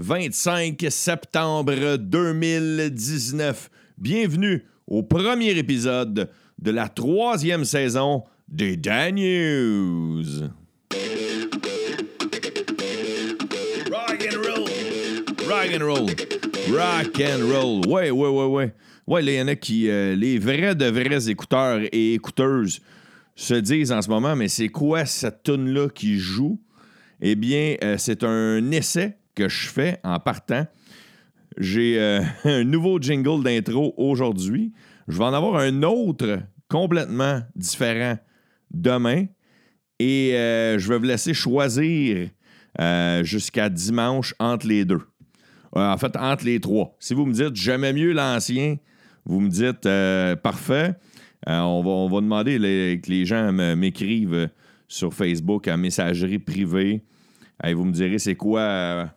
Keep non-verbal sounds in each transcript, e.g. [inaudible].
25 septembre 2019. Bienvenue au premier épisode de la troisième saison des Dan News. Rock and roll. Rock and roll. Rock and roll. Ouais, ouais, ouais, ouais. Ouais, il y en a qui, euh, les vrais de vrais écouteurs et écouteuses se disent en ce moment, mais c'est quoi cette tune-là qui joue? Eh bien, euh, c'est un essai que je fais en partant. J'ai euh, [laughs] un nouveau jingle d'intro aujourd'hui. Je vais en avoir un autre complètement différent demain. Et euh, je vais vous laisser choisir jusqu'à dimanche entre les deux. en fait, entre les trois. Si vous me dites j'aimais mieux l'ancien, vous me dites parfait. on, va, on, va, demander que les gens m'écrivent sur Facebook à messagerie privée. vous me direz c'est quoi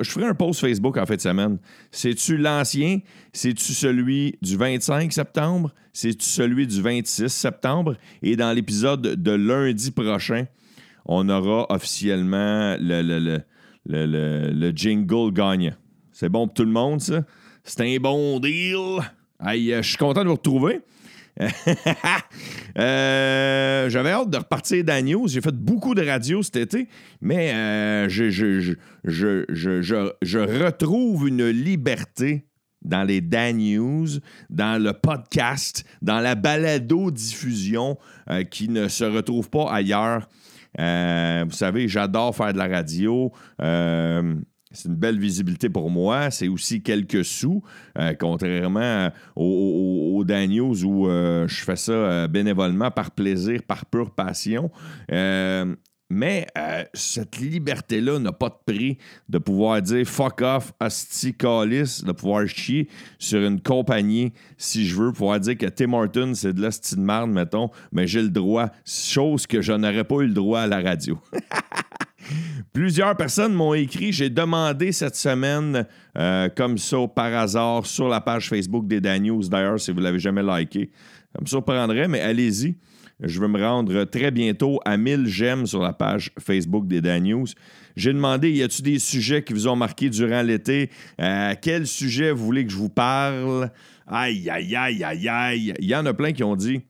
je ferai un post Facebook en fin de semaine. C'est-tu l'ancien? C'est-tu celui du 25 septembre? C'est-tu celui du 26 septembre? Et dans l'épisode de lundi prochain, on aura officiellement le, le, jingle gagnant. C'est bon pour tout le monde, ça? C'est un bon deal? Aïe, je suis content de vous retrouver. Euh, j'avais hâte de repartir dans news. J'ai fait beaucoup de radio cet été, mais euh, je, je, retrouve une liberté dans les Dan News, dans le podcast, dans la balado-diffusion euh, qui ne se retrouve pas ailleurs. vous savez, j'adore faire de la radio. C'est une belle visibilité pour moi. C'est aussi quelques sous, euh, contrairement aux, aux, Daniels où euh, je fais ça euh, bénévolement, par plaisir, par pure passion. mais cette liberté-là n'a pas de prix de pouvoir dire fuck off, asti calice, de pouvoir chier sur une compagnie si je veux, pouvoir dire que Tim Horton, c'est de l'asti de marde, mettons, mais j'ai le droit, chose que je n'aurais pas eu le droit à la radio. [laughs] Plusieurs personnes m'ont écrit, j'ai demandé cette semaine, euh, comme ça, par hasard, sur la page Facebook des News. D'ailleurs, si vous ne l'avez jamais liké, ça me surprendrait, mais allez-y. Je vais me rendre très bientôt à 1000 j'aime sur la page Facebook des Dan News. J'ai demandé, y a-t-il des sujets qui vous ont marqué durant l'été? Euh, quel sujet vous voulez que je vous parle? Aïe, aïe, aïe, aïe, aïe. Il y en a plein qui ont dit,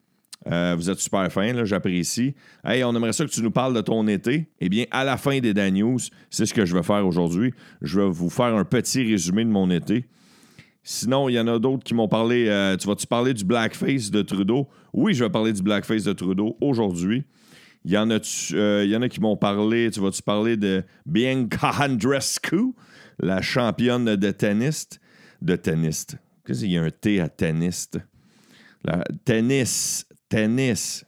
euh, vous êtes super fin, j'apprécie. Hey, on aimerait ça que tu nous parles de ton été. Eh bien, à la fin des Dan News, c'est ce que je vais faire aujourd'hui. Je vais vous faire un petit résumé de mon été. Sinon, il y en a d'autres qui m'ont parlé. Euh, tu vas-tu parler du blackface de Trudeau? Oui, je vais parler du blackface de Trudeau aujourd'hui. Il y, en a, euh, y en a qui m'ont parlé. Tu vas-tu parler de Bianca [laughs] Andrescu, la championne de tennis? De tennis. Qu'est-ce qu'il y a un T à tennis? La, tennis tennis.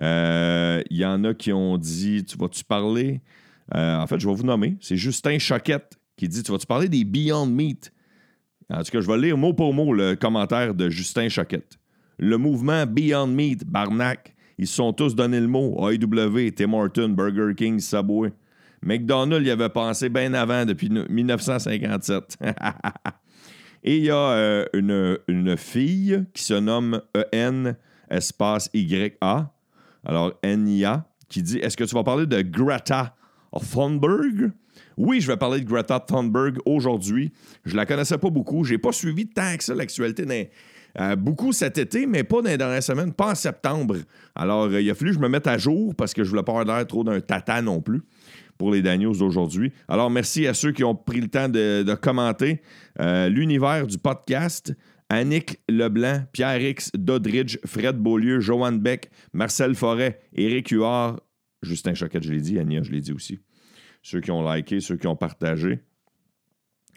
Il euh, y en a qui ont dit Tu vas-tu parler? Euh, En fait, je vais vous nommer. C'est Justin Choquette qui dit Tu vas-tu parler des Beyond Meat? En tout cas, je vais lire mot pour mot le commentaire de Justin Choquette. Le mouvement Beyond Meat, Barnac, ils se sont tous donné le mot AEW, Tim Horton, Burger King, Subway. McDonald's y avait pensé bien avant, depuis 1957. [laughs] Et il y a euh, une, une, fille qui se nomme EN espace YA, alors NIA, qui dit Est-ce que tu vas parler de Greta Thunberg? Oui, je vais parler de Greta Thunberg aujourd'hui. Je la connaissais pas beaucoup. J'ai pas suivi tant que ça l'actualité euh, beaucoup cet été, mais pas dans les dernières semaines, pas en septembre. Alors, euh, il a fallu que je me mette à jour parce que je voulais pas avoir l'air trop d'un tata non plus pour les Daniels d'aujourd'hui. Alors, merci à ceux qui ont pris le temps de, commenter euh, l'univers du podcast. Annick Leblanc, Pierre X, Dodridge, Fred Beaulieu, Joanne Beck, Marcel Forêt, Éric Huard, Justin Choquette, je l'ai dit, Ania, je l'ai dit aussi. Ceux qui ont liké, ceux qui ont partagé.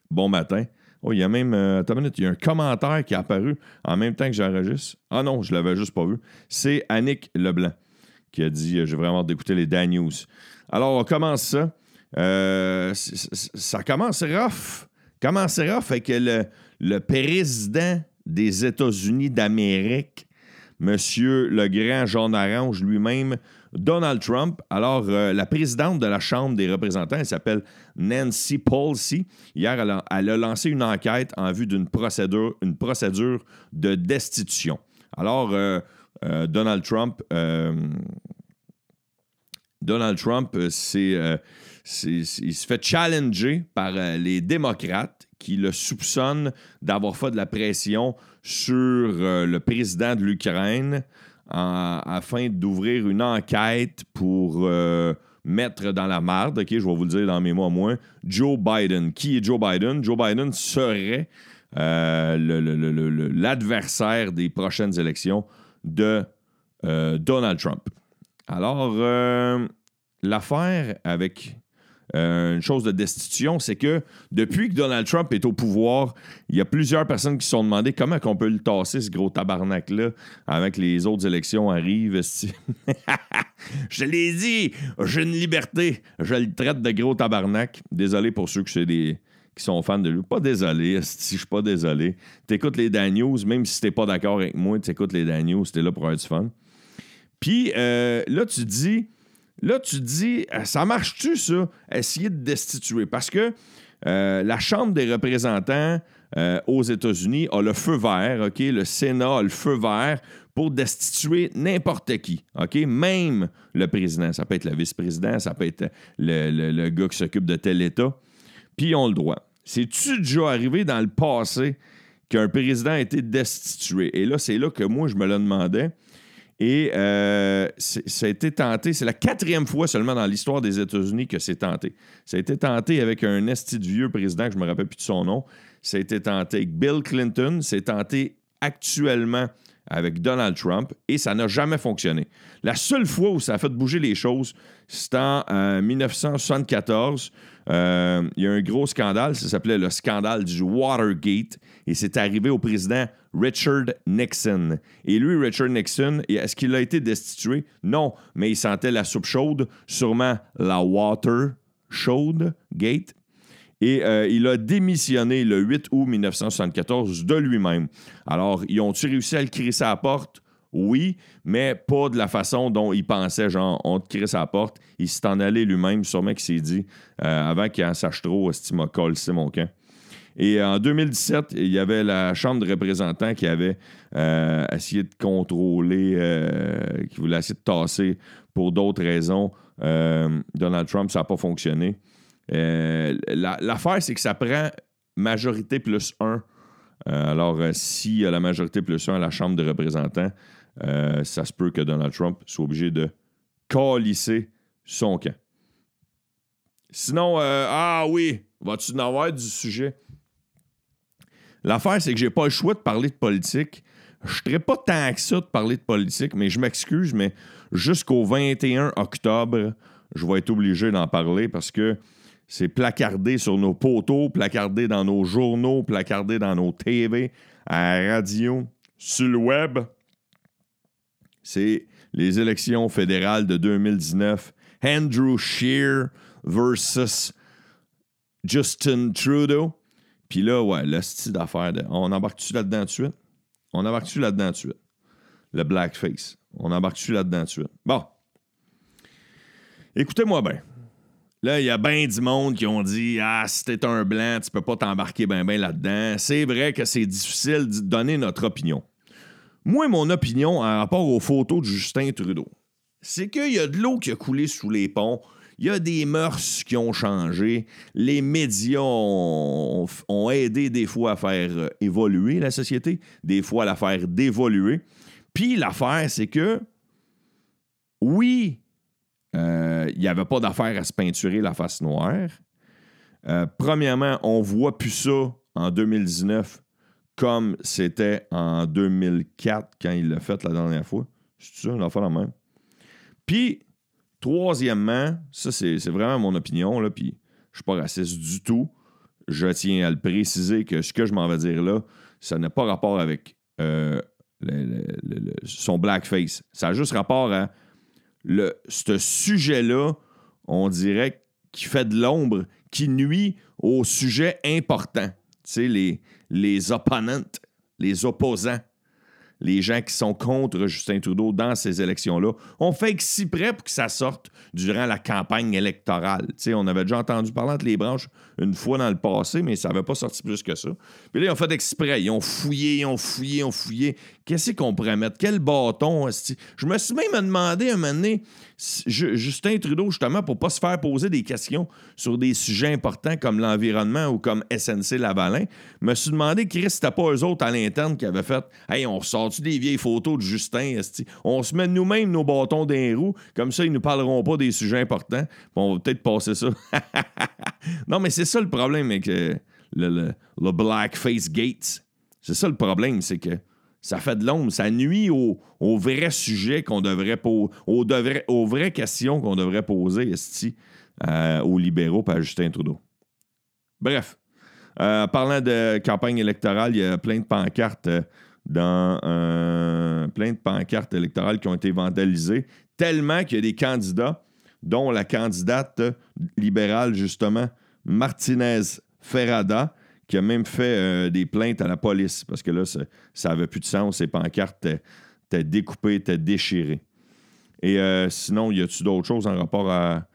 Bon matin. Oh, il y a même. Euh, attends une minute, il y a un commentaire qui est apparu en même temps que j'enregistre. Ah non, je l'avais juste pas vu. C'est Annick Leblanc qui a dit euh, J'ai vraiment hâte d'écouter les Dan News. Alors, on commence ça. Euh, ça commence rough. Commence rough avec le, le président des États-Unis d'Amérique, Monsieur le grand Jean Orange lui-même, Donald Trump. Alors, euh, la présidente de la Chambre des représentants, elle s'appelle Nancy Pelosi. Hier, elle a, lancé une enquête en vue d'une procédure, une procédure de destitution. Alors, euh, euh, Donald Trump Donald Trump, c'est, il se fait challenger par les démocrates qui le soupçonnent d'avoir fait de la pression sur le président de l'Ukraine afin d'ouvrir une enquête pour mettre dans la marde, OK, je vais vous le dire dans mes mots à moi, Joe Biden. Qui est Joe Biden? Joe Biden serait l'adversaire des prochaines élections de euh, Donald Trump. Alors, euh, l'affaire avec euh, une chose de destitution, c'est que depuis que Donald Trump est au pouvoir, il y a plusieurs personnes qui se sont demandé comment on peut le tasser, ce gros tabarnak-là, avec les autres élections arrivent. [laughs] je l'ai dit, j'ai une liberté. Je le traite de gros tabarnak. Désolé pour ceux qui sont fans de lui. Pas désolé, si je suis pas désolé. T'écoutes les Dan News, même si t'es pas d'accord avec moi, t'écoutes les Dan News, t'es là pour avoir du fun. Puis euh, là, tu dis, là, tu dis, euh, ça marche-tu, ça, essayer de destituer? Parce que euh, la Chambre des représentants aux États-Unis a le feu vert, OK? Le Sénat a le feu vert pour destituer n'importe qui, OK? Même le président. Ça peut être le vice-président, ça peut être le, le gars qui s'occupe de tel État. Puis ils ont le droit. C'est-tu déjà arrivé dans le passé qu'un président a été destitué? Et là, c'est là que moi, je me le demandais. Et euh, ça a été tenté, c'est la quatrième fois seulement dans l'histoire des États-Unis que c'est tenté. Ça a été tenté avec un esti de vieux président, je ne me rappelle plus de son nom. Ça a été tenté avec Bill Clinton. C'est tenté actuellement avec Donald Trump et ça n'a jamais fonctionné. La seule fois où ça a fait bouger les choses, c'est en 1974. Euh, il y a un gros scandale, ça s'appelait le scandale du Watergate et c'est arrivé au président Richard Nixon. Et lui, Richard Nixon, est-ce qu'il a été destitué? Non, mais il sentait la soupe chaude, sûrement la water chaude gate. Et euh, il a démissionné le 8 août 1974 de lui-même. Alors, ils ont-ils réussi à le crisser à porte? Oui, mais pas de la façon dont il pensait, genre, on te à la porte. Il s'est en allé lui-même, sûrement qu'il s'est dit, euh, avant qu'il en sache trop, qu'il m'a c'est mon camp. Et en 2017, il y avait la Chambre de représentants qui avait euh, essayé de contrôler, qui voulait essayer de tasser pour d'autres raisons. Donald Trump, ça n'a pas fonctionné. Euh, l'affaire, c'est que ça prend majorité plus 1. Euh, alors, euh, s'il y a la majorité plus 1 à la Chambre des représentants, ça se peut que Donald Trump soit obligé de calisser son camp. Sinon, ah oui, vas-tu en avoir du sujet? L'affaire, c'est que j'ai pas le choix de parler de politique. Je ne pas tant que ça de parler de politique, mais je m'excuse, mais jusqu'au 21 octobre, je vais être obligé d'en parler parce que c'est placardé sur nos poteaux, placardé dans nos journaux, placardé dans nos TV, à la radio, sur le web. C'est les élections fédérales de 2019. Andrew Scheer versus Justin Trudeau. Puis là, ouais, le style d'affaires. On embarque-tu là-dedans de suite? On embarque-tu là-dedans de suite? Le blackface. On embarque-tu là-dedans de suite? Bon. Écoutez-moi bien. Là, il y a bien du monde qui ont dit Ah, si t'es un blanc, tu peux pas t'embarquer bien ben là-dedans. C'est vrai que c'est difficile de donner notre opinion. Moi, mon opinion en rapport aux photos de Justin Trudeau, c'est qu'il y a de l'eau qui a coulé sous les ponts. Il y a des mœurs qui ont changé. Les médias ont, aidé des fois à faire évoluer la société, des fois à la faire dévoluer. Puis l'affaire, c'est que, oui, euh, il n'y avait pas d'affaire à se peinturer la face noire. Euh, premièrement, on voit plus ça en 2019 comme c'était en 2004 quand il l'a fait la dernière fois. C'est ça, on fait la même. Puis, troisièmement, ça c'est vraiment mon opinion, là, puis je ne suis pas raciste du tout. Je tiens à le préciser que ce que je m'en vais dire là, ça n'a pas rapport avec euh, son blackface. Ça a juste rapport à ce sujet-là, on dirait qu'il fait de l'ombre, qui nuit au sujet important. Sais, les, les opponents, les opposants. les gens qui sont contre Justin Trudeau dans ces élections-là. On fait exprès pour que ça sorte durant la campagne électorale. on avait déjà entendu parler entre les branches une fois dans le passé, mais ça n'avait pas sorti plus que ça. Puis là, ils ont fait exprès. Ils ont fouillé, ils ont fouillé, ils ont fouillé. Qu'est-ce qu'on pourrait mettre? Quel bâton? Je me suis même demandé un moment donné, Justin Trudeau, justement, pour ne pas se faire poser des questions sur des sujets importants comme l'environnement ou comme SNC Lavalin, me suis demandé, Chris, c'était pas eux autres à l'interne qui avaient fait Hey, on sort-tu des vieilles photos de Justin? On se met nous-mêmes nos bâtons d'un roues, comme ça, ils nous parleront pas des sujets importants. on va peut-être passer ça. [laughs] non, mais c'est ça le problème avec euh, le, le, le Blackface Gates. C'est ça le problème, c'est que ça fait de l'ombre. Ça nuit aux, vrais sujets qu'on devrait poser, aux, vraies questions qu'on devrait poser euh, aux libéraux par Justin Trudeau. Bref, euh, parlant de campagne électorale, il y a plein de pancartes euh, dans plein de pancartes électorales qui ont été vandalisées, tellement qu'il y a des candidats, dont la candidate libérale, justement, Martinez Ferrada, qui a même fait euh, des plaintes à la police parce que là, ça n'avait plus de sens. Ces pancartes étaient découpées, étaient déchirées. Et euh, sinon, y a-tu d'autres choses en rapport à,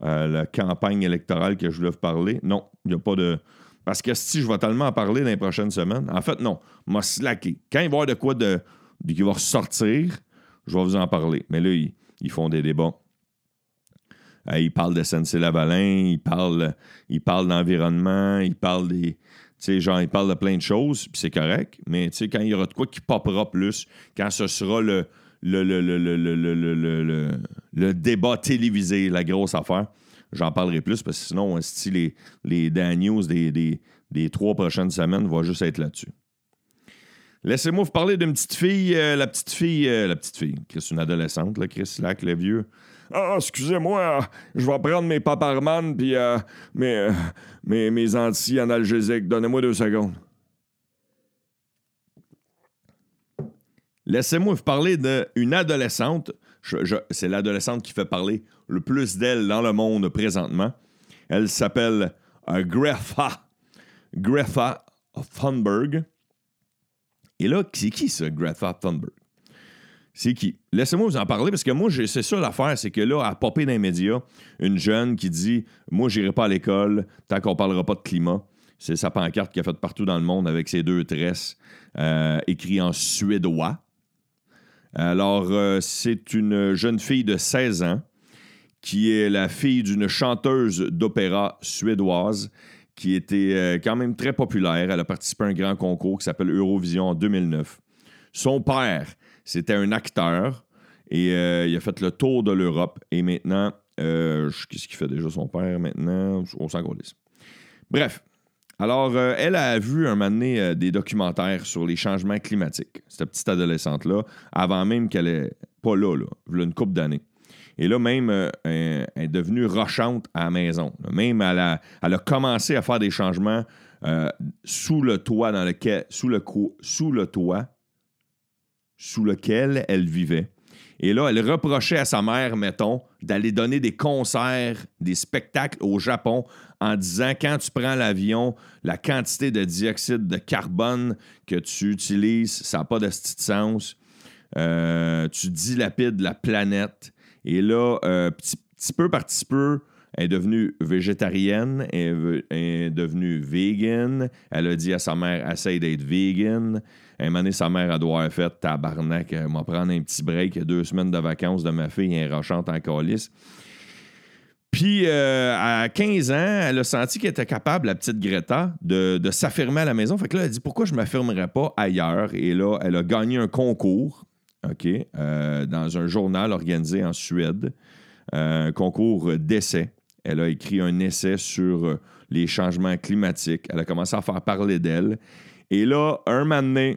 la campagne électorale que je voulais vous parler? Non, il n'y a pas de. Parce que si je vais tellement en parler dans les prochaines semaines, en fait, non, m'a slacké. Quand il va y avoir de quoi de, qui va ressortir, je vais vous en parler. Mais là, ils font des débats euh, il parle de SNC-Lavalin, il parle, il parle d'environnement, il parle des. Genre, il parle de plein de choses, puis c'est correct. Mais quand il y aura de quoi qui popera plus, quand ce sera le, le, le, le, débat télévisé, la grosse affaire, j'en parlerai plus parce que sinon, les, les Dan News des, des, des, trois prochaines semaines vont juste être là-dessus. Laissez-moi vous parler d'une petite fille, la petite fille, la petite fille, Chris, une adolescente, là, Chris Lac, le vieux. Ah, excusez-moi, je vais prendre mes paparman puis euh, mes, mes, mes anti-analgésiques. Donnez-moi deux secondes. Laissez-moi vous parler d'une adolescente. c'est l'adolescente qui fait parler le plus d'elle dans le monde présentement. Elle s'appelle euh, Greta. Greta Thunberg. Et là, c'est qui ça, Greta Thunberg? C'est qui? Laissez-moi vous en parler parce que moi, c'est ça l'affaire, c'est que là, à popper dans médias, une jeune qui dit Moi, j'irai pas à l'école tant qu'on parlera pas de climat. C'est sa pancarte qui a fait partout dans le monde avec ses deux tresses euh, écrit en suédois. Alors, euh, c'est une jeune fille de 16 ans qui est la fille d'une chanteuse d'opéra suédoise qui était euh, quand même très populaire. Elle a participé à un grand concours qui s'appelle Eurovision en 2009. Son père c'était un acteur et euh, il a fait le tour de l'Europe. Et maintenant, euh, qu'est-ce qu'il fait déjà son père maintenant? On s'en Bref. Alors, elle a vu un moment donné des documentaires sur les changements climatiques, cette petite adolescente-là, avant même qu'elle est pas là, là, une couple d'années. Et là, même, elle est devenue rochante à la maison. Même, elle a, elle a commencé à faire des changements sous le toit dans lequel, sous le, sous le toit sous lequel elle vivait. Et là, elle reprochait à sa mère, mettons, d'aller donner des concerts, des spectacles au Japon en disant quand tu prends l'avion, la quantité de dioxyde de carbone que tu utilises, ça n'a pas de sens. Euh, tu dilapides la planète. Et là, euh, petit, peu par petit peu, elle est devenue végétarienne, elle est devenue vegan. Elle a dit à sa mère, essaye d'être vegan. Un moment donné, sa mère, a doit avoir tabarnak, elle m'a prendre un petit break, deux semaines de vacances de ma fille, un rochante en calice. Puis, euh, à 15 ans, elle a senti qu'elle était capable, la petite Greta, de, s'affirmer à la maison. Fait que là, elle a dit pourquoi je ne m'affirmerais pas ailleurs. Et là, elle a gagné un concours, Euh, dans un journal organisé en Suède, euh, un concours d'essai. Elle a écrit un essai sur les changements climatiques. Elle a commencé à faire parler d'elle. Et là, un moment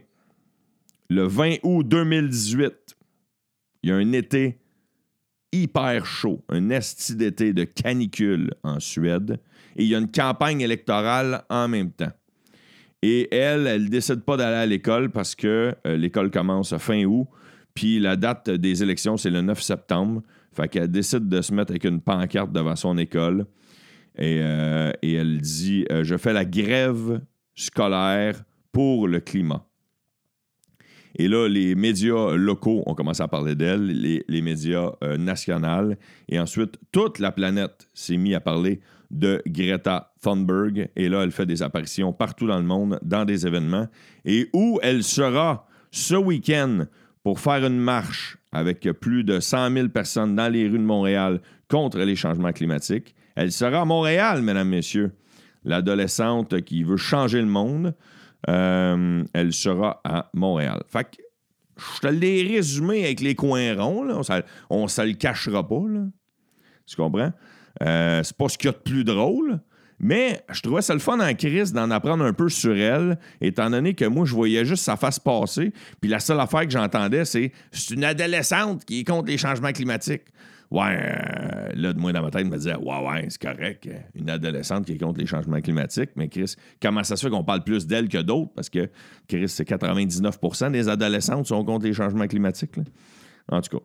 le 20 août 2018, il y a un été hyper chaud, un esti d'été de canicule en Suède, et il y a une campagne électorale en même temps. Et elle, elle décide pas d'aller à l'école parce que euh, l'école commence fin août, puis la date des élections, c'est le 9 septembre. Fait qu'elle décide de se mettre avec une pancarte devant son école. Et, euh, elle dit euh, Je fais la grève scolaire pour le climat. Et là, les médias locaux ont commencé à parler d'elle, les, médias euh, nationaux. Et ensuite, toute la planète s'est mise à parler de Greta Thunberg. Et là, elle fait des apparitions partout dans le monde, dans des événements. Et où elle sera ce week-end? Pour faire une marche avec plus de 100 000 personnes dans les rues de Montréal contre les changements climatiques. Elle sera à Montréal, mesdames, messieurs. L'adolescente qui veut changer le monde, euh, elle sera à Montréal. Fait que je te l'ai résumé avec les coins ronds. On ne se le cachera pas. Là. Tu comprends? Euh, c'est pas ce qu'il y a de plus drôle. Mais je trouvais ça le fun en crise d'en apprendre un peu sur elle, étant donné que moi, je voyais juste sa face passer. Puis la seule affaire que j'entendais, c'est c'est une adolescente qui est contre les changements climatiques. Ouais, euh, là, de moi, dans ma tête, je me disais, ouais, ouais, c'est correct, une adolescente qui est contre les changements climatiques. Mais Chris, comment ça se fait qu'on parle plus d'elle que d'autres? Parce que, Chris, c'est 99% des adolescentes sont contre les changements climatiques. En tout cas.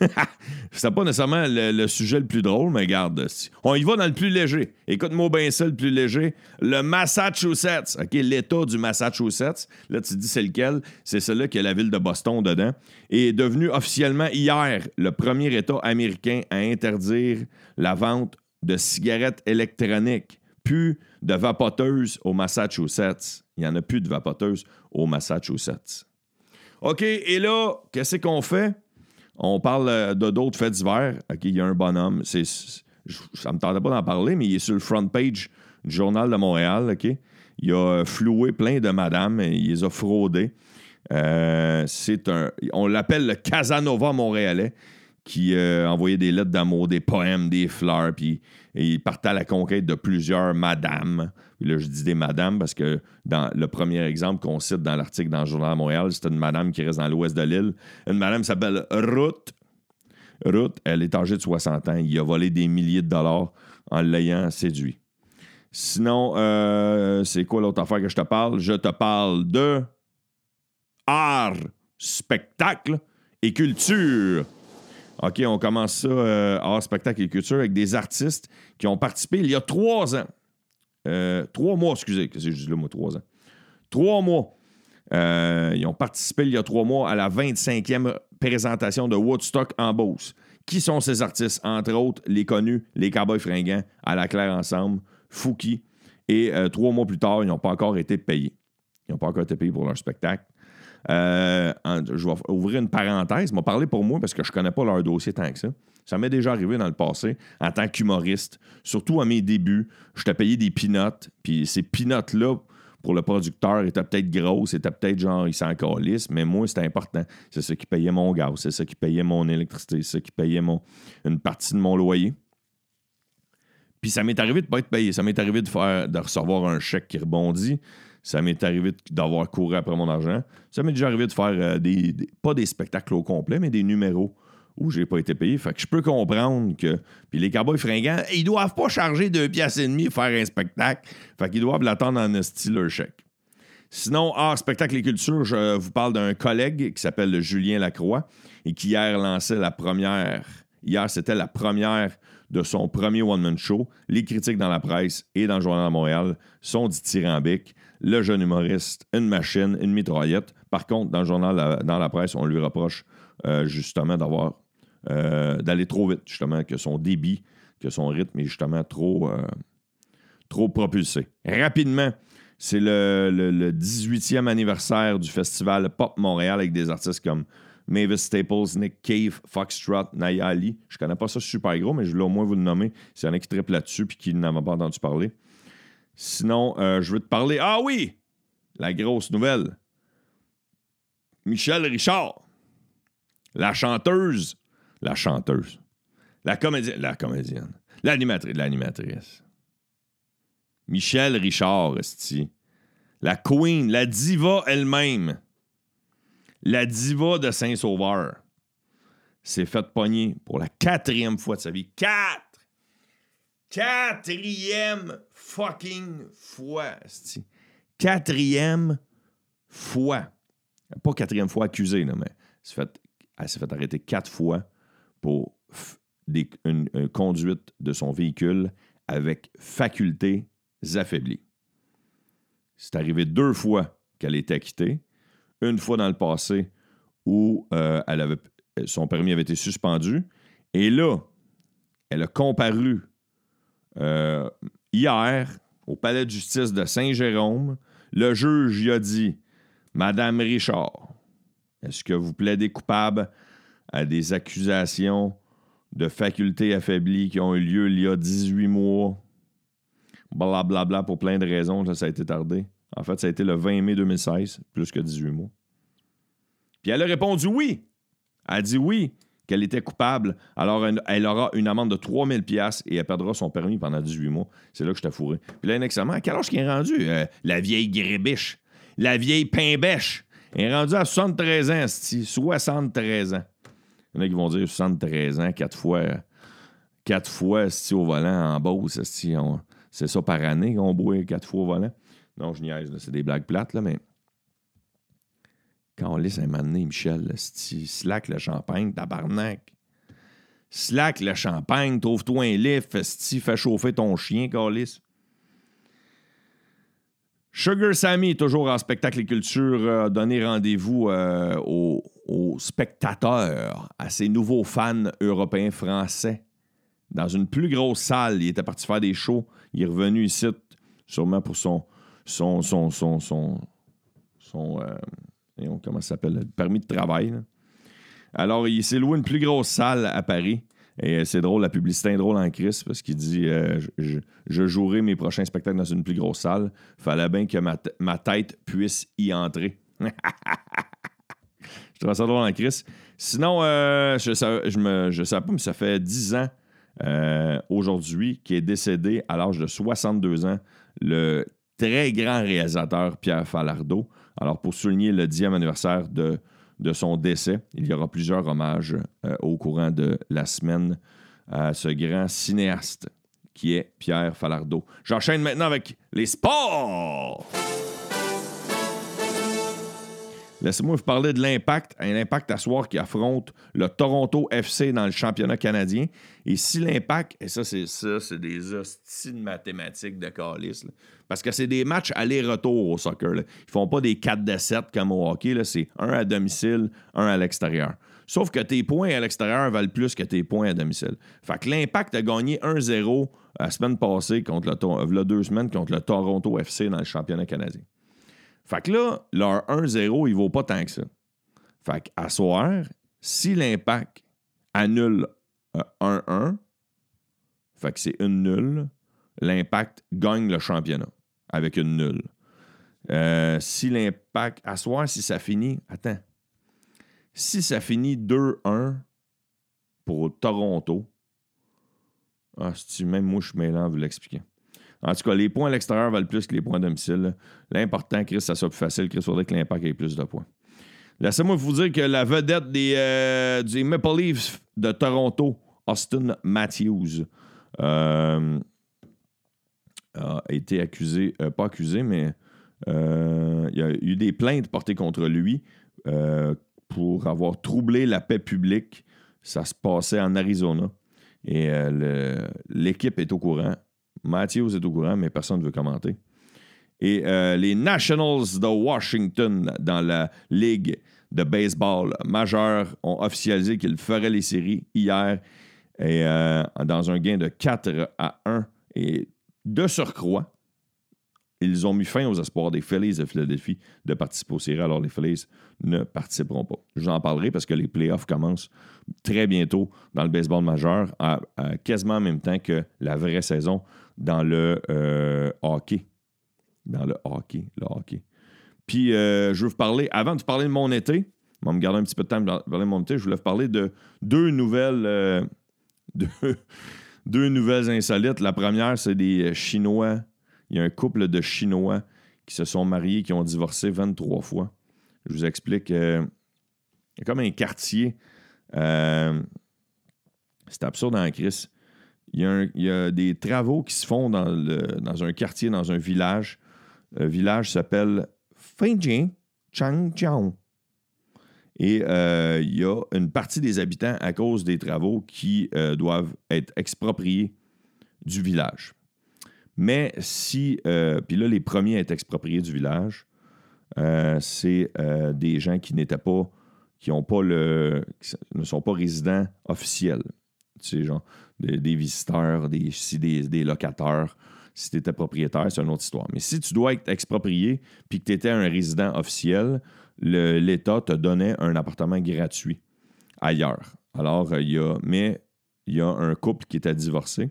[laughs] c'est pas nécessairement le, sujet le plus drôle, mais garde. On y va dans le plus léger. Écoute-moi bien ça, le plus léger. Le Massachusetts, OK, l'État du Massachusetts. Là, tu te dis c'est lequel? C'est celui qui a la ville de Boston dedans. est devenu officiellement hier le premier État américain à interdire la vente de cigarettes électroniques, plus de vapoteuses au Massachusetts. Il n'y en a plus de vapoteuses au Massachusetts. OK, et là, qu'est-ce qu'on fait? On parle euh, de d'autres faits divers. Il y a un bonhomme. Ça me tendait pas d'en parler, mais il est sur le front page du Journal de Montréal. Il a floué plein de madames. Il les a fraudées. Euh, c'est un, on l'appelle le Casanova montréalais qui euh, envoyait des lettres d'amour, des poèmes, des fleurs, puis il partait à la conquête de plusieurs madames. là, je dis des madames parce que dans le premier exemple qu'on cite dans l'article dans le Journal Montréal, c'est une madame qui reste dans l'ouest de l'île. Une madame s'appelle Ruth. Ruth, elle est âgée de 60 ans. Il a volé des milliers de dollars en l'ayant séduit. Sinon, euh, c'est quoi l'autre affaire que je te parle? Je te parle de art, spectacle et culture. OK, on commence ça euh, art, spectacle et culture avec des artistes qui ont participé il y a trois ans. Euh, trois mois, excusez, que c'est juste là, moi, trois ans? Trois mois. Euh, ils ont participé il y a trois mois à la 25e présentation de Woodstock en Beauce. Qui sont ces artistes? Entre autres, les connus, les Cowboys fringants, à la claire ensemble, Fouki. Et trois mois plus tard, ils n'ont pas encore été payés. Ils n'ont pas encore été payés pour leur spectacle. Euh, je vais ouvrir une parenthèse. M'a parlé pour moi parce que je ne connais pas leur dossier tant que ça. Ça m'est déjà arrivé dans le passé en tant qu'humoriste, surtout à mes débuts. Je t'ai payé des pinottes, puis ces pinottes-là, pour le producteur, étaient peut-être grosses, étaient peut-être genre, ils s'en calissent, mais moi, c'était important. C'est ça qui payait mon gaz, c'est ça qui payait mon électricité, c'est ça qui payait mon, une partie de mon loyer. Puis ça m'est arrivé de ne pas être payé. Ça m'est arrivé de, faire, de recevoir un chèque qui rebondit. Ça m'est arrivé d'avoir couru après mon argent. Ça m'est déjà arrivé de faire euh, des, pas des spectacles au complet, mais des numéros où j'ai pas été payé. Fait que je peux comprendre que. Puis les cowboys fringants, ils doivent pas charger deux pièces et demie faire un spectacle. Fait qu'ils doivent l'attendre en style leur chèque. Sinon, hors spectacle et culture, je vous parle d'un collègue qui s'appelle Julien Lacroix et qui hier lançait la première. Hier, c'était la première de son premier one-man show. Les critiques dans la presse et dans le Journal de Montréal sont dithyrambiques le jeune humoriste, une machine, une mitraillette. Par contre, dans le journal, dans la presse, on lui reproche euh, justement d'avoir euh, d'aller trop vite, justement, que son débit, que son rythme est justement trop, euh, trop propulsé. Rapidement, c'est le, le, 18e anniversaire du festival Pop Montréal avec des artistes comme Mavis Staples, Nick Cave, Foxtrot, Naya Ali. Je connais pas ça super gros, mais je voulais au moins vous le nommer s'il y en a qui triplent là-dessus et qui n'en ont pas entendu parler. Sinon, euh, je veux te parler. Ah oui! La grosse nouvelle. Michel Richard. La chanteuse. La chanteuse. La comédienne. La comédienne. L'animatrice. L'animatrice. Michel Richard, esti. La queen, la diva elle-même. La diva de Saint-Sauveur. S'est faite pogner pour la quatrième fois de sa vie. Quatre! Quatrième fucking fois. Quatrième fois. Pas quatrième fois accusée, mais elle s'est fait arrêter quatre fois pour une, conduite de son véhicule avec facultés affaiblies. C'est arrivé deux fois qu'elle était acquittée, une fois dans le passé où euh, elle avait, son permis avait été suspendu. Et là, elle a comparu euh, hier au palais de justice de Saint-Jérôme. Le juge y a dit Madame Richard, est-ce que vous plaidez coupable à des accusations de facultés affaiblies qui ont eu lieu il y a 18 mois? Blablabla, bla, bla, pour plein de raisons, ça a été tardé. En fait, ça a été le 20 mai 2016, plus que 18 mois. Puis elle a répondu oui. Elle a dit oui, qu'elle était coupable. Alors, elle aura une amende de 3000 pièces et elle perdra son permis pendant 18 mois. C'est là que je t'ai fourré. Puis là, à quel âge qu'elle est rendu? Euh, la vieille grébiche? La vieille pimbèche. Elle est rendue à 73 ans, 73 ans. Il y en a qui vont dire 73 ans, 4 fois, 4 fois au volant en Beauce. C'est ça par année qu'on boit 4 fois au volant. Non, je niaise, c'est des blagues plates, là, mais. Quand on laisse un moment Michel, slack le champagne, tabarnak. Slack le champagne, trouve-toi un lit, fais chauffer ton chien, Calis. Sugar Sammy, toujours en spectacle et culture, a donné rendez-vous euh, aux, spectateurs, à ses nouveaux fans européens français. Dans une plus grosse salle, il était parti faire des shows. Il est revenu ici, sûrement pour son. son, son, son, son, son euh, comment ça s'appelle? Le permis de travail. Alors, il s'est loué une plus grosse salle à Paris. Et euh, c'est drôle, la publicité est drôle en crise parce qu'il dit euh, je, jouerai mes prochains spectacles dans une plus grosse salle. Fallait bien que ma, tête puisse y entrer. [laughs] je trouve ça drôle en crise. Sinon, euh, je ne je sais pas, mais ça fait 10 ans aujourd'hui qu'il est décédé à l'âge de 62 ans, le très grand réalisateur Pierre Falardeau. Alors, pour souligner le 10e anniversaire de de son décès. Il y aura plusieurs hommages euh, au courant de la semaine à ce grand cinéaste qui est Pierre Falardeau. J'enchaîne maintenant avec les sports. Laissez-moi vous parler de l'impact. Un impact à soir qui affronte le Toronto FC dans le championnat canadien. Et si l'impact, et ça, c'est ça, c'est des hosties mathématiques de calice. Parce que c'est des matchs aller-retour au soccer. Là. Ils font pas des 4 de 7 comme au hockey. C'est un à domicile, un à l'extérieur. Sauf que tes points à l'extérieur valent plus que tes points à domicile. Fait que l'impact a gagné 1-0 la semaine passée le, deux semaines contre le Toronto FC dans le championnat canadien. Fait que là, leur 1-0, il vaut pas tant que ça. Fait qu'à soir, si l'impact annule 1-1, euh, fait que c'est une nulle, l'impact gagne le championnat avec une nulle. Euh, si l'impact, à soir, si ça finit, attends, si ça finit 2-1 pour Toronto, ah, si même moi je vous l'expliquer. En tout cas, les points à l'extérieur valent plus que les points à domicile. L'important, Chris, ça soit plus facile. Chris, faudrait que l'impact ait plus de points. Laissez-moi vous dire que la vedette des, euh, Maple Leafs de Toronto, Austin Matthews, euh, a été accusé, euh, pas accusé, mais il y a eu des plaintes portées contre lui pour avoir troublé la paix publique. Ça se passait en Arizona. Et l'équipe est au courant. Matthews est au courant, mais personne ne veut commenter. Et euh, les Nationals de Washington dans la Ligue de baseball majeure ont officialisé qu'ils feraient les séries hier euh, dans un gain de 4 à 1. Et de surcroît, ils ont mis fin aux espoirs des Phillies de Philadelphie de participer aux séries, alors les Phillies ne participeront pas. J'en parlerai parce que les playoffs commencent très bientôt dans le baseball majeur, quasiment en même temps que la vraie saison dans le euh, hockey. Dans le hockey, le hockey. Puis, euh, je veux vous parler, avant de vous parler de mon été, on va me garder un petit peu de temps pour parler de mon été, je voulais vous parler de deux nouvelles, euh, [laughs] deux, nouvelles insolites. La première, c'est des Chinois. Il y a un couple de Chinois qui se sont mariés, qui ont divorcé 23 fois. Je vous explique. il y a comme un quartier. c'est absurde en crise. Il y, a des travaux qui se font dans, un quartier, dans un village. Le village s'appelle Feijing Changjiang. Et euh, il y a une partie des habitants, à cause des travaux, qui euh, doivent être expropriés du village. Mais si, euh, puis là, les premiers à être expropriés du village, c'est des gens qui n'étaient pas, qui ont pas le, qui ne sont pas résidents officiels. Tu sais, genre des, visiteurs, des, des, des locataires. Si tu étais propriétaire, c'est une autre histoire. Mais si tu dois être exproprié puis que tu étais un résident officiel, l'État te donnait un appartement gratuit ailleurs. Alors, euh, il y a, mais il y a un couple qui était divorcé.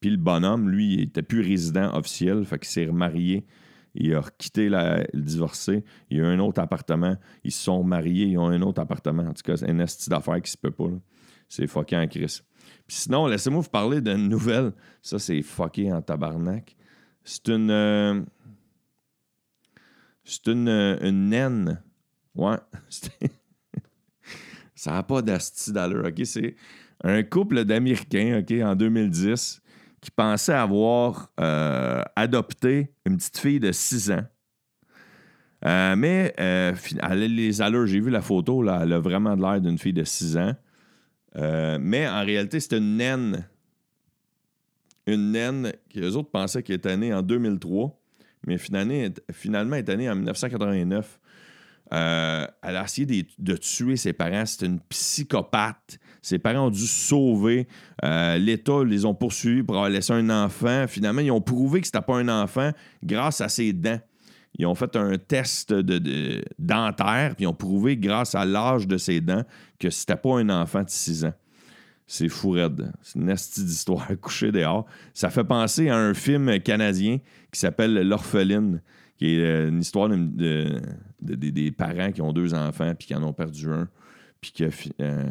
Puis le bonhomme, lui, il était plus résident officiel, fait qu'il s'est remarié. Il a quitté la, le divorcé. Il a un autre appartement. Ils se sont mariés. Ils ont un autre appartement. En tout cas, c'est une esti d'affaires qui se peut pas. C'est fucké en crise. Puis sinon, laissez-moi vous parler d'une nouvelle. Ça, c'est fucké en tabarnak. C'est une. euh, c'est une, euh, une naine. Ouais. [laughs] Ça n'a pas d'asti d'allure, OK? C'est un couple d'Américains, OK, en 2010, qui pensait avoir euh, adopté une petite fille de 6 ans. Mais les allures, j'ai vu la photo, là, elle a vraiment l'air d'une fille de 6 ans. Euh, mais en réalité, c'est une naine. Une naine que les autres pensaient qu'elle était née en 2003, mais finalement, elle est née en 1989. Euh, elle a essayé de, tuer ses parents. C'est une psychopathe. Ses parents ont dû sauver. Euh, L'État les ont poursuivis pour avoir laissé un enfant. Finalement, ils ont prouvé que c'était pas un enfant grâce à ses dents. Ils ont fait un test de, de- dentaire, puis ils ont prouvé, grâce à l'âge de ses dents, que c'était pas un enfant de 6 ans. C'est fou raide. C'est une nasty d'histoire couchée dehors. Ça fait penser à un film canadien qui s'appelle L'Orpheline, qui est euh, une histoire de, de- de- des- parents qui ont deux enfants puis qui en ont perdu un. Puis que, euh,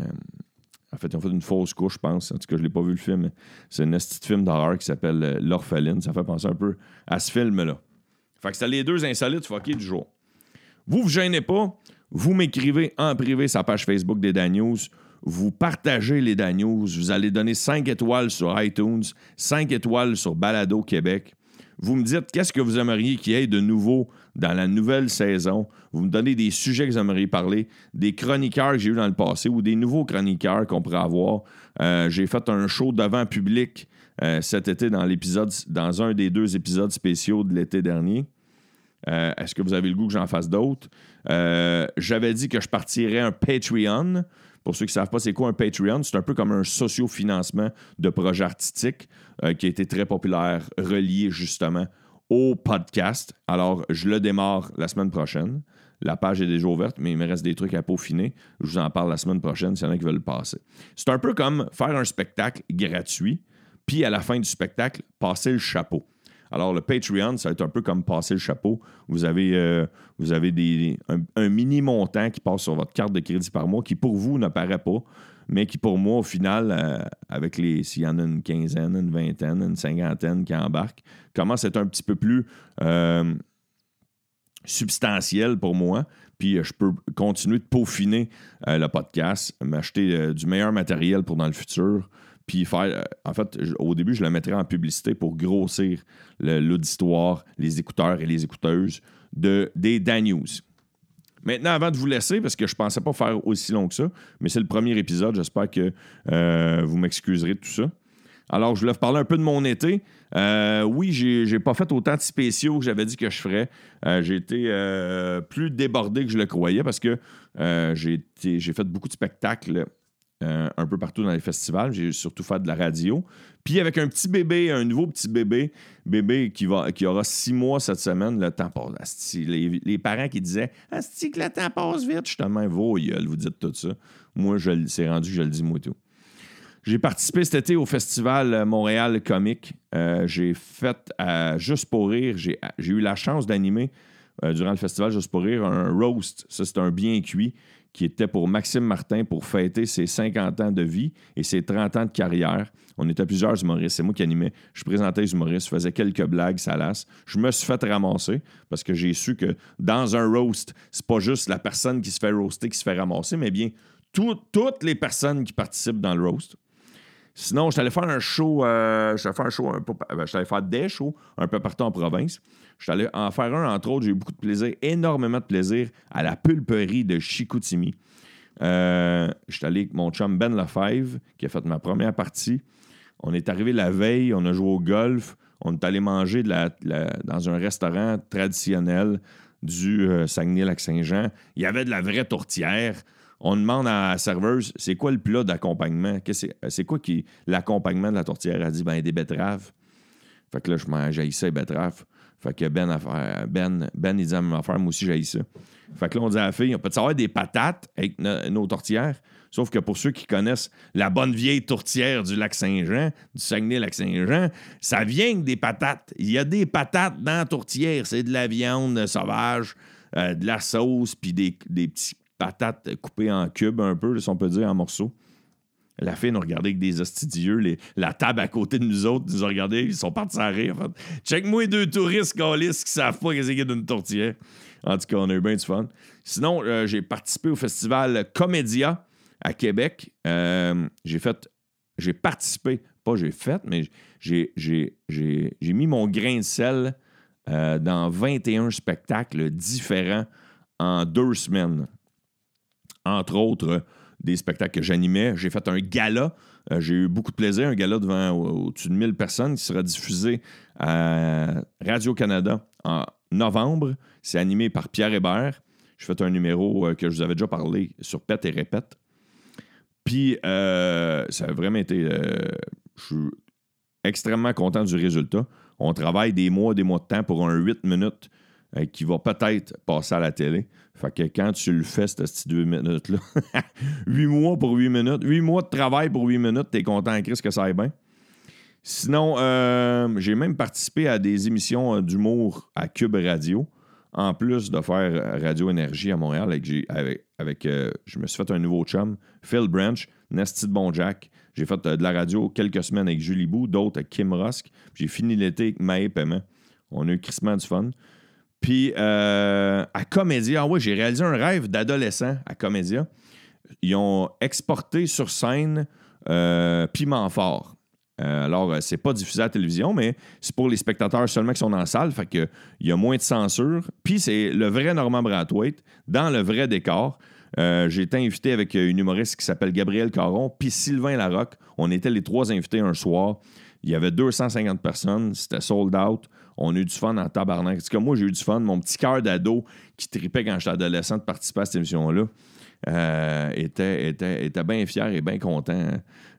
en fait, ils ont fait une fausse couche, je pense. En tout cas, je l'ai pas vu le film. C'est un petit film d'horreur qui s'appelle euh, L'Orpheline. Ça fait penser un peu à ce film-là. Fait que c'était les deux insolites fuckés du jour. Vous vous gênez pas, vous m'écrivez en privé la page Facebook des Dan News. Vous partagez les Dan News. Vous allez donner 5 étoiles sur iTunes, 5 étoiles sur Balado Québec. Vous me dites qu'est-ce que vous aimeriez qu'il y ait de nouveau dans la nouvelle saison? Vous me donnez des sujets que vous aimeriez parler, des chroniqueurs que j'ai eu dans le passé ou des nouveaux chroniqueurs qu'on pourrait avoir. Euh, j'ai fait un show devant public euh, cet été dans l'épisode, dans un des deux épisodes spéciaux de l'été dernier. Euh, Est-ce que vous avez le goût que j'en fasse d'autres? Euh, J'avais dit que je partirais un Patreon. Pour ceux qui ne savent pas c'est quoi un Patreon, c'est un peu comme un socio-financement de projets artistiques euh, qui a été très populaire, relié justement au podcast. Alors, je le démarre la semaine prochaine. La page est déjà ouverte, mais il me reste des trucs à peaufiner. Je vous en parle la semaine prochaine s'il y en a qui veulent le passer. C'est un peu comme faire un spectacle gratuit, puis à la fin du spectacle, passer le chapeau. Alors, le Patreon, ça va être un peu comme passer le chapeau. Vous avez, euh, un, mini montant qui passe sur votre carte de crédit par mois qui, pour vous, n'apparaît pas, mais qui, pour moi, au final, euh, avec les s'il y en a une quinzaine, une vingtaine, une cinquantaine qui embarquent, commence à être un petit peu plus euh, substantiel pour moi. Puis je peux continuer de peaufiner le podcast, m'acheter du meilleur matériel pour dans le futur. Puis faire. euh, en fait, au début, je le mettrais en publicité pour grossir l'auditoire, les écouteurs et les écouteuses de, des Dan News. Maintenant, avant de vous laisser, parce que je pensais pas faire aussi long que ça, mais c'est le premier épisode, j'espère que euh, vous m'excuserez de tout ça. Alors, je voulais vous parler un peu de mon été. Euh, oui, j'ai j'ai pas fait autant de spéciaux que j'avais dit que je ferais. J'ai été plus débordé que je le croyais parce que j'ai fait beaucoup de spectacles euh, un peu partout dans les festivals. J'ai surtout fait de la radio. Puis avec un petit bébé, un nouveau petit bébé, bébé qui, va, qui aura six mois cette semaine, le temps passe. Les, les parents qui disaient Asti, que le temps passe vite, tellement vos gueules, vous dites tout ça. Moi, je c'est rendu je le dis moi tout. J'ai participé cet été au festival euh, Montréal Comique. Euh, j'ai fait à Juste pour rire, j'ai eu la chance d'animer euh, durant le festival Juste pour rire un roast. Ça, c'est un bien cuit qui était pour Maxime Martin pour fêter ses 50 ans de vie et ses 30 ans de carrière. On était plusieurs humoristes. C'est moi qui animais. Je présentais les humoristes, je faisais quelques blagues salaces. Je me suis fait ramasser parce que j'ai su que dans un roast, c'est pas juste la personne qui se fait roaster qui se fait ramasser, mais bien tout- toutes les personnes qui participent dans le roast. Sinon, je suis allé faire un show, euh, je faire un show un peu, ben, faire des shows un peu partout en province. Je suis allé en faire un, entre autres, j'ai eu beaucoup de plaisir, énormément de plaisir à la pulperie de Chicoutimi. Euh, je suis allé avec mon chum Ben Lefebvre, qui a fait ma première partie. On est arrivé la veille, on a joué au golf, on est allé manger dans un restaurant traditionnel du euh, Saguenay-Lac-Saint-Jean. Il y avait de la vraie tourtière. On demande à la serveuse, c'est quoi le plat d'accompagnement? C'est? Quoi qui l'accompagnement de la tourtière? Elle dit, ben des betteraves. Fait que là, je mangeais ça, les betteraves. Fait que Ben, ben, ben, il dit à ma moi aussi, j'ai ça. Fait que là, on dit à la fille, on peut savoir des patates avec nos tourtières? Sauf que pour ceux qui connaissent la bonne vieille tourtière du lac Saint-Jean, du Saguenay-Lac-Saint-Jean, ça vient des patates. Il y a des patates dans la tourtière. C'est de la viande sauvage, euh, de la sauce, puis des, des petites patates coupées en cubes un peu, si on peut dire, en morceaux. La fille nous regardait avec des hostidieux. La table à côté de nous autres nous a regardé. Ils sont partis à rire. En. Check-moi deux touristes qui savent pas qu'est-ce qu'il y d'une tourtière. En tout cas, on a eu bien du fun. Sinon, euh, j'ai participé au festival Comédia à Québec. Euh, j'ai fait, j'ai participé, pas j'ai fait, mais j'ai, j'ai, mis mon grain de sel euh, dans 21 spectacles différents en deux semaines. Entre autres, des spectacles que j'animais. J'ai fait un gala. Euh, j'ai eu beaucoup de plaisir, un gala devant au-dessus de 1000 personnes qui sera diffusé à Radio-Canada en novembre. C'est animé par Pierre Hébert. J'ai fait un numéro euh, que je vous avais déjà parlé sur Pète et Répète. Puis, euh, ça a vraiment été. je suis extrêmement content du résultat. On travaille des mois, des mois de temps pour un 8 minutes qui va peut-être passer à la télé. Fait que quand tu le fais, cette deux minutes-là, [laughs] 8 mois pour 8 minutes, 8 mois de travail pour 8 minutes, t'es content, Chris, que ça aille bien. Sinon, euh, j'ai même participé à des émissions euh, d'humour à Cube Radio, en plus de faire Radio Énergie à Montréal. Avec, avec, euh, je me suis fait un nouveau chum, Phil Branch, Nasty de Bon Jack. J'ai fait de la radio quelques semaines avec Julie Bou, d'autres avec Kim Rusk. J'ai fini l'été avec Maë Paiement. On a eu crissement du fun. Puis euh, à Comédia, ah oui, j'ai réalisé un rêve d'adolescent à Comédia. Ils ont exporté sur scène euh, Piment Fort. Euh, alors, c'est pas diffusé à la télévision, mais c'est pour les spectateurs seulement qui sont dans la salle. Fait qu'il y a moins de censure. Puis c'est le vrai Normand Brathwaite dans le vrai décor. j'ai été invité avec une humoriste qui s'appelle Gabriel Caron, puis Sylvain Larocque. On était les trois invités un soir. Il y avait 250 personnes. C'était sold out. On a eu du fun en tabarnak. C'est comme moi, j'ai eu du fun. Mon petit cœur d'ado qui tripait quand j'étais adolescent de participer à cette émission-là euh, était, était, était bien fier et bien content.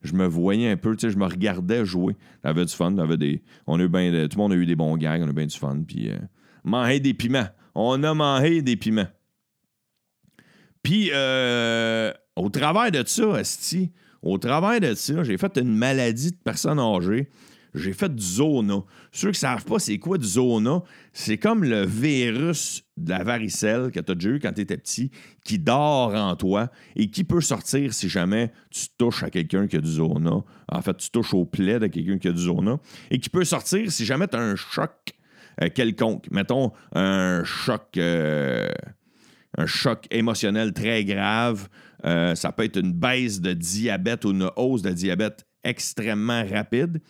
Je me voyais un peu, tu sais, je me regardais jouer. J'avais du fun. Avait des, on a eu tout le monde a eu des bons gags, on a eu bien du fun. Puis, euh, manger des piments. On a mangé des piments. Puis, euh, au travers de ça, Esti, au travers de ça, j'ai fait une maladie de personne âgée j'ai fait du zona. Ceux qui ne savent pas c'est quoi du zona, c'est comme le virus de la varicelle que tu as déjà eu quand tu étais petit, qui dort en toi et qui peut sortir si jamais tu touches à quelqu'un qui a du zona. En fait, tu touches au plaid de quelqu'un qui a du zona. Et qui peut sortir si jamais tu as un choc euh, quelconque. Mettons un choc. Euh, un choc émotionnel très grave. Euh, ça peut être une baisse de diabète ou une hausse de diabète extrêmement rapide.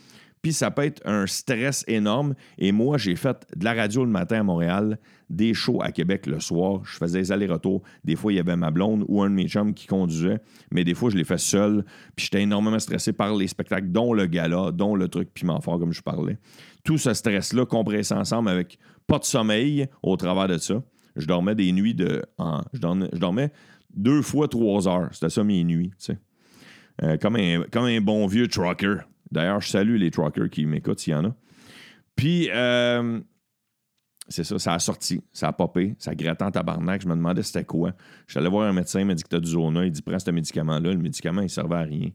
Puis ça peut être un stress énorme. Et moi, j'ai fait de la radio le matin à Montréal, des shows à Québec le soir. Je faisais des allers-retours. Des fois, il y avait ma blonde ou un de mes chums qui conduisait. Mais des fois, je l'ai fait seul. Puis j'étais énormément stressé par les spectacles, dont le gala, dont le truc piment fort, comme je parlais. Tout ce stress-là compressé ensemble avec pas de sommeil au travers de ça. Je dormais des nuits de. je, dormais, deux fois trois heures. C'était ça mes nuits, tu sais. Euh, comme, un, comme un bon vieux trucker. D'ailleurs, je salue les truckers qui m'écoutent s'il y en a. Puis, euh, c'est ça, ça a sorti, ça a popé, ça grattait en tabarnak. Je me demandais c'était quoi. Je suis allé voir un médecin, il m'a dit que tu as du zona. Il dit prends ce médicament-là. Le médicament, il servait à rien.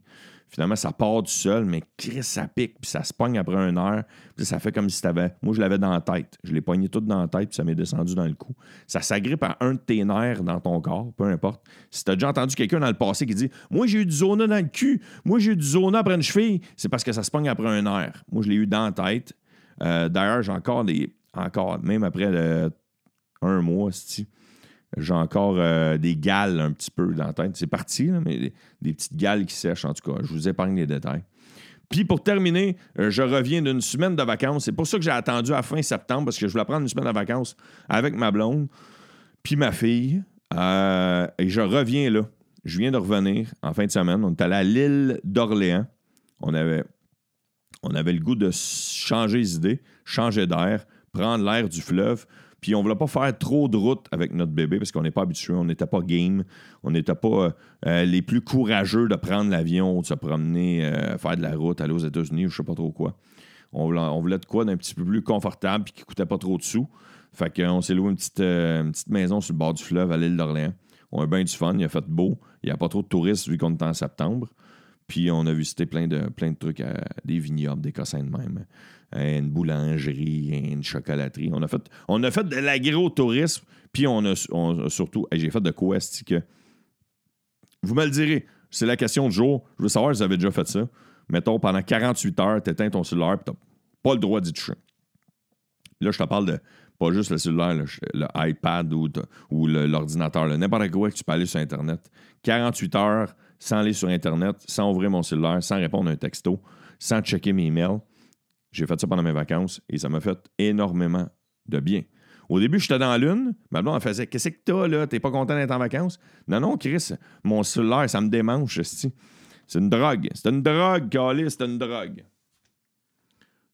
Finalement, ça part du sol, mais Chris, ça pique, puis ça se pogne après une heure. Puis ça fait comme si t'avais. Moi, je l'avais dans la tête. Je l'ai pogné tout dans la tête, puis ça m'est descendu dans le cou. Ça s'agrippe à un de tes nerfs dans ton corps, peu importe. Si t'as déjà entendu quelqu'un dans le passé qui dit Moi, j'ai eu du zona dans le cul, moi, j'ai eu du zona après une cheville, c'est parce que ça se pogne après un nerf. Moi, je l'ai eu dans la tête. Euh, d'ailleurs, j'ai encore des. Encore, même après un mois, cest j'ai encore euh, des gales un petit peu dans la tête. C'est parti, mais des, petites gales qui sèchent, en tout cas. Je vous épargne les détails. Puis pour terminer, euh, je reviens d'une semaine de vacances. C'est pour ça que j'ai attendu à fin septembre, parce que je voulais prendre une semaine de vacances avec ma blonde, puis ma fille. Euh, et je reviens là. Je viens de revenir en fin de semaine. On est allé à l'île d'Orléans. On avait, on avait le goût de changer les idées, changer d'air, prendre l'air du fleuve. Puis on voulait pas faire trop de route avec notre bébé parce qu'on n'est pas habitué, on n'était pas game, on n'était pas euh, euh, les plus courageux de prendre l'avion, de se promener, euh, faire de la route, aller aux États-Unis ou je sais pas trop quoi. On voulait, on de quoi d'un petit peu plus confortable puis qui coûtait pas trop de sous. Fait qu'on s'est loué une petite, maison sur le bord du fleuve à l'île d'Orléans. On a bien du fun, il a fait beau, il n'y a pas trop de touristes vu qu'on est en septembre. Puis on a visité plein de, plein de trucs, des vignobles, des cossins de même une boulangerie, une chocolaterie. On a fait, on a fait de l'agro-tourisme, puis on a, surtout, j'ai fait de quoi, que? Vous me le direz, c'est la question du jour. Je veux savoir si vous avez déjà fait ça. Mettons, pendant 48 heures, tu éteins ton cellulaire, puis tu pas le droit d'y toucher. Là, je te parle de pas juste le cellulaire, le, iPad ou, ou l'ordinateur, n'importe quoi que tu peux aller sur Internet. 48 heures sans aller sur Internet, sans ouvrir mon cellulaire, sans répondre à un texto, sans checker mes emails. J'ai fait ça pendant mes vacances et ça m'a fait énormément de bien. Au début, j'étais dans la lune. Ma blonde, elle faisait Qu'est-ce que t'as, là? T'es pas content d'être en vacances? Non, non, Chris, mon cellulaire, ça me démange, c'est une drogue. C'est une drogue, Calis, c'est une drogue.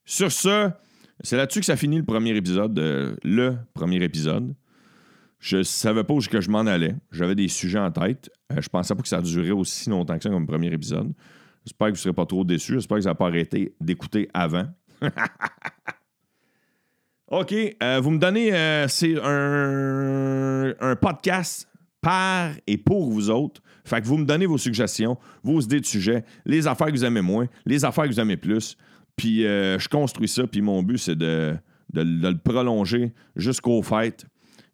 Sur ce, c'est là-dessus que ça finit le premier épisode, le premier épisode. Je savais pas où je m'en allais. J'avais des sujets en tête. Je euh, je pensais pas que ça durait aussi longtemps que ça comme premier épisode. J'espère que vous ne serez pas trop déçus. J'espère que ça n'a pas arrêté d'écouter avant. [laughs] OK, euh, vous me donnez, euh, c'est un, un, podcast par et pour vous autres. Fait que vous me donnez vos suggestions, vos idées de sujets, les affaires que vous aimez moins, les affaires que vous aimez plus. Puis euh, je construis ça, puis mon but, c'est de, de, le prolonger jusqu'aux fêtes.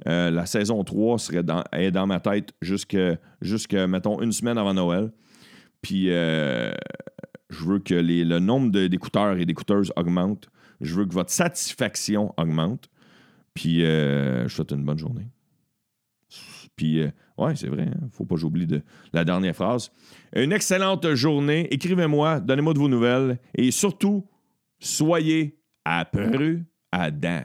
la saison 3 serait dans, est dans ma tête jusqu'à, mettons, une semaine avant Noël. Puis je veux que le nombre d'écouteurs et d'écouteuses augmente. Je veux que votre satisfaction augmente. Puis, euh, je vous souhaite une bonne journée. Puis, euh, ouais, c'est vrai, hein. faut pas j'oublie de la dernière phrase. Une excellente journée. Écrivez-moi, donnez-moi de vos nouvelles. Et surtout, soyez à à dents.